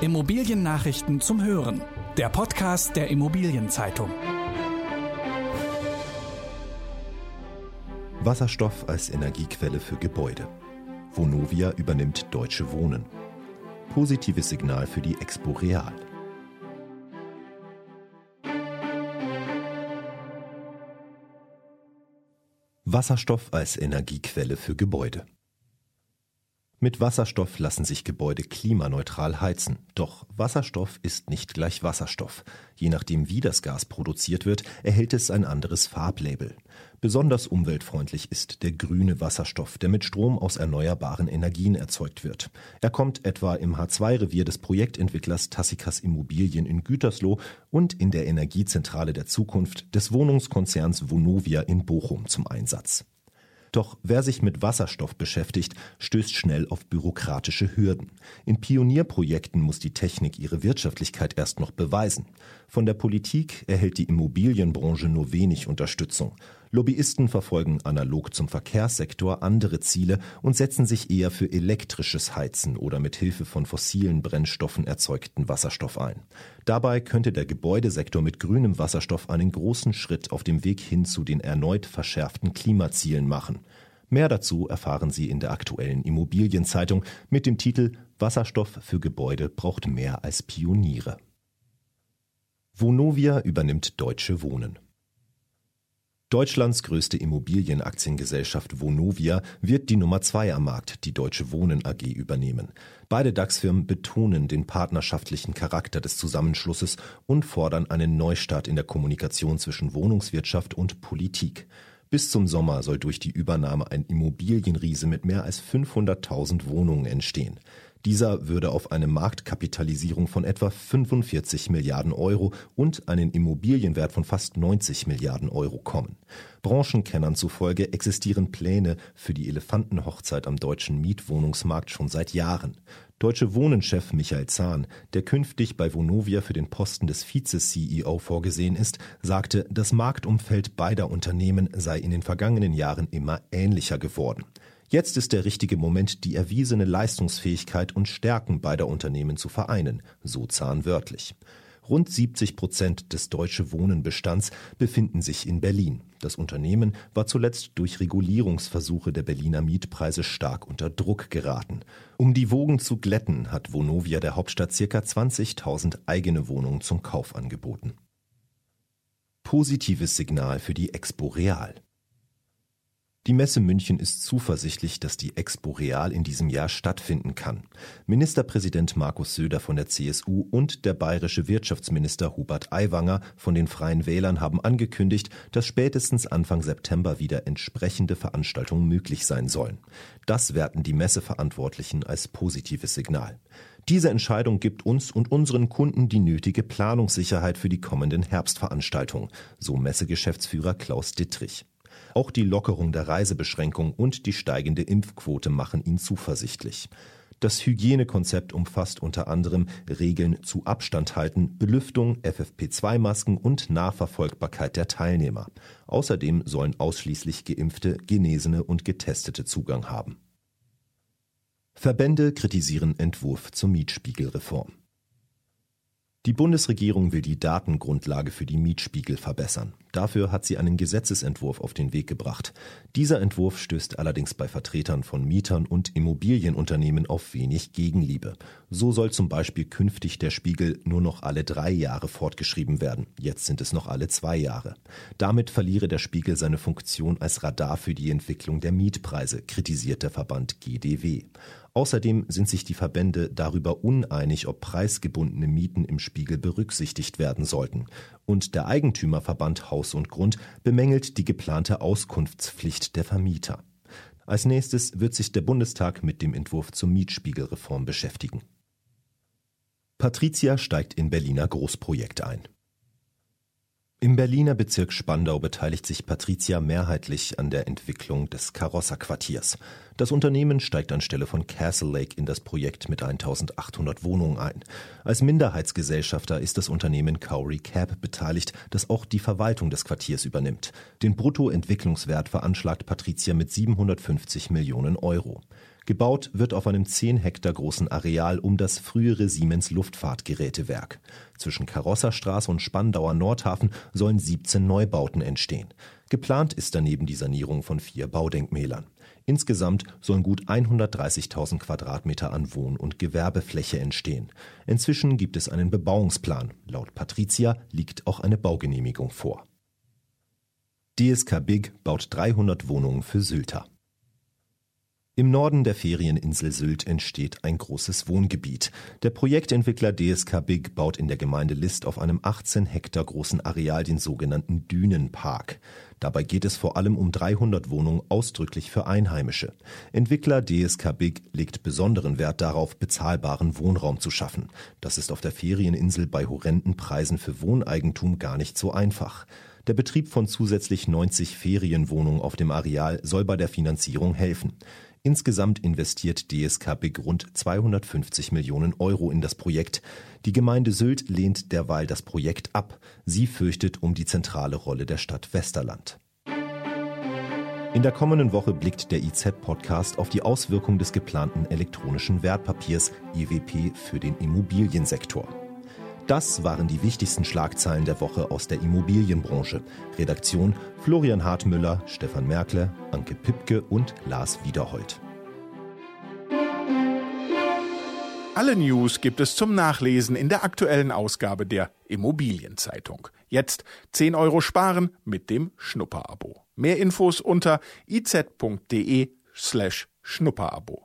Immobiliennachrichten zum Hören. Der Podcast der Immobilienzeitung. Wasserstoff als Energiequelle für Gebäude. Vonovia übernimmt Deutsche Wohnen. Positives Signal für die Expo Real. Wasserstoff als Energiequelle für Gebäude. Mit Wasserstoff lassen sich Gebäude klimaneutral heizen. Doch Wasserstoff ist nicht gleich Wasserstoff. Je nachdem, wie das Gas produziert wird, erhält es ein anderes Farblabel. Besonders umweltfreundlich ist der grüne Wasserstoff, der mit Strom aus erneuerbaren Energien erzeugt wird. Er kommt etwa im H2-Revier des Projektentwicklers Tassikas Immobilien in Gütersloh und in der Energiezentrale der Zukunft des Wohnungskonzerns Vonovia in Bochum zum Einsatz. Doch wer sich mit Wasserstoff beschäftigt, stößt schnell auf bürokratische Hürden. In Pionierprojekten muss die Technik ihre Wirtschaftlichkeit erst noch beweisen. Von der Politik erhält die Immobilienbranche nur wenig Unterstützung. Lobbyisten verfolgen analog zum Verkehrssektor andere Ziele und setzen sich eher für elektrisches Heizen oder mit Hilfe von fossilen Brennstoffen erzeugten Wasserstoff ein. Dabei könnte der Gebäudesektor mit grünem Wasserstoff einen großen Schritt auf dem Weg hin zu den erneut verschärften Klimazielen machen. Mehr dazu erfahren Sie in der aktuellen Immobilienzeitung mit dem Titel Wasserstoff für Gebäude braucht mehr als Pioniere. Vonovia übernimmt Deutsche Wohnen. Deutschlands größte Immobilienaktiengesellschaft Vonovia wird die Nummer zwei am Markt, die Deutsche Wohnen AG, übernehmen. Beide DAX-Firmen betonen den partnerschaftlichen Charakter des Zusammenschlusses und fordern einen Neustart in der Kommunikation zwischen Wohnungswirtschaft und Politik. Bis zum Sommer soll durch die Übernahme ein Immobilienriese mit mehr als 500.000 Wohnungen entstehen. Dieser würde auf eine Marktkapitalisierung von etwa 45 Milliarden Euro und einen Immobilienwert von fast 90 Milliarden Euro kommen. Branchenkennern zufolge existieren Pläne für die Elefantenhochzeit am deutschen Mietwohnungsmarkt schon seit Jahren. Deutsche Wohnenchef Michael Zahn, der künftig bei Vonovia für den Posten des Vize-CEO vorgesehen ist, sagte, das Marktumfeld beider Unternehmen sei in den vergangenen Jahren immer ähnlicher geworden. Jetzt ist der richtige Moment, die erwiesene Leistungsfähigkeit und Stärken beider Unternehmen zu vereinen, so Zahn wörtlich. Rund 70 Prozent des Deutsche Wohnenbestands befinden sich in Berlin. Das Unternehmen war zuletzt durch Regulierungsversuche der Berliner Mietpreise stark unter Druck geraten. Um die Wogen zu glätten, hat Vonovia der Hauptstadt ca. 20.000 eigene Wohnungen zum Kauf angeboten. Positives Signal für die Expo Real. Die Messe München ist zuversichtlich, dass die Expo Real in diesem Jahr stattfinden kann. Ministerpräsident Markus Söder von der CSU und der bayerische Wirtschaftsminister Hubert Aiwanger von den Freien Wählern haben angekündigt, dass spätestens Anfang September wieder entsprechende Veranstaltungen möglich sein sollen. Das werten die Messeverantwortlichen als positives Signal. Diese Entscheidung gibt uns und unseren Kunden die nötige Planungssicherheit für die kommenden Herbstveranstaltungen, so Messegeschäftsführer Klaus Dittrich. Auch die Lockerung der Reisebeschränkung und die steigende Impfquote machen ihn zuversichtlich. Das Hygienekonzept umfasst unter anderem Regeln zu Abstand halten, Belüftung, FFP2-Masken und Nachverfolgbarkeit der Teilnehmer. Außerdem sollen ausschließlich Geimpfte, Genesene und Getestete Zugang haben. Verbände kritisieren Entwurf zur Mietspiegelreform. Die Bundesregierung will die Datengrundlage für die Mietspiegel verbessern. Dafür hat sie einen Gesetzesentwurf auf den Weg gebracht. Dieser Entwurf stößt allerdings bei Vertretern von Mietern und Immobilienunternehmen auf wenig Gegenliebe. So soll zum Beispiel künftig der Spiegel nur noch alle drei Jahre fortgeschrieben werden. Jetzt sind es noch alle zwei Jahre. Damit verliere der Spiegel seine Funktion als Radar für die Entwicklung der Mietpreise, kritisiert der Verband GDW. Außerdem sind sich die Verbände darüber uneinig, ob preisgebundene Mieten im Spiegel berücksichtigt werden sollten. Und der Eigentümerverband Haus und Grund bemängelt die geplante Auskunftspflicht der Vermieter. Als nächstes wird sich der Bundestag mit dem Entwurf zur Mietspiegelreform beschäftigen. Patricia steigt in Berliner Großprojekt ein. Im Berliner Bezirk Spandau beteiligt sich Patricia mehrheitlich an der Entwicklung des Carosser-Quartiers. Das Unternehmen steigt anstelle von Castle Lake in das Projekt mit 1800 Wohnungen ein. Als Minderheitsgesellschafter ist das Unternehmen Cowrie Cab beteiligt, das auch die Verwaltung des Quartiers übernimmt. Den Bruttoentwicklungswert veranschlagt Patricia mit 750 Millionen Euro. Gebaut wird auf einem 10 Hektar großen Areal um das frühere Siemens Luftfahrtgerätewerk. Zwischen Karosserstraße und Spandauer Nordhafen sollen 17 Neubauten entstehen. Geplant ist daneben die Sanierung von vier Baudenkmälern. Insgesamt sollen gut 130.000 Quadratmeter an Wohn- und Gewerbefläche entstehen. Inzwischen gibt es einen Bebauungsplan. Laut Patricia liegt auch eine Baugenehmigung vor. DSK Big baut 300 Wohnungen für Sylter. Im Norden der Ferieninsel Sylt entsteht ein großes Wohngebiet. Der Projektentwickler DSK Big baut in der Gemeinde List auf einem 18 Hektar großen Areal den sogenannten Dünenpark. Dabei geht es vor allem um 300 Wohnungen ausdrücklich für Einheimische. Entwickler DSK Big legt besonderen Wert darauf, bezahlbaren Wohnraum zu schaffen. Das ist auf der Ferieninsel bei horrenden Preisen für Wohneigentum gar nicht so einfach. Der Betrieb von zusätzlich 90 Ferienwohnungen auf dem Areal soll bei der Finanzierung helfen. Insgesamt investiert DSK Big rund 250 Millionen Euro in das Projekt. Die Gemeinde Sylt lehnt derweil das Projekt ab. Sie fürchtet um die zentrale Rolle der Stadt Westerland. In der kommenden Woche blickt der IZ-Podcast auf die Auswirkungen des geplanten elektronischen Wertpapiers EWP für den Immobiliensektor. Das waren die wichtigsten Schlagzeilen der Woche aus der Immobilienbranche. Redaktion Florian Hartmüller, Stefan Merkle, Anke Pipke und Lars Wiederhold. Alle News gibt es zum Nachlesen in der aktuellen Ausgabe der Immobilienzeitung. Jetzt 10 Euro sparen mit dem Schnupperabo. Mehr Infos unter iz.de slash Schnupperabo.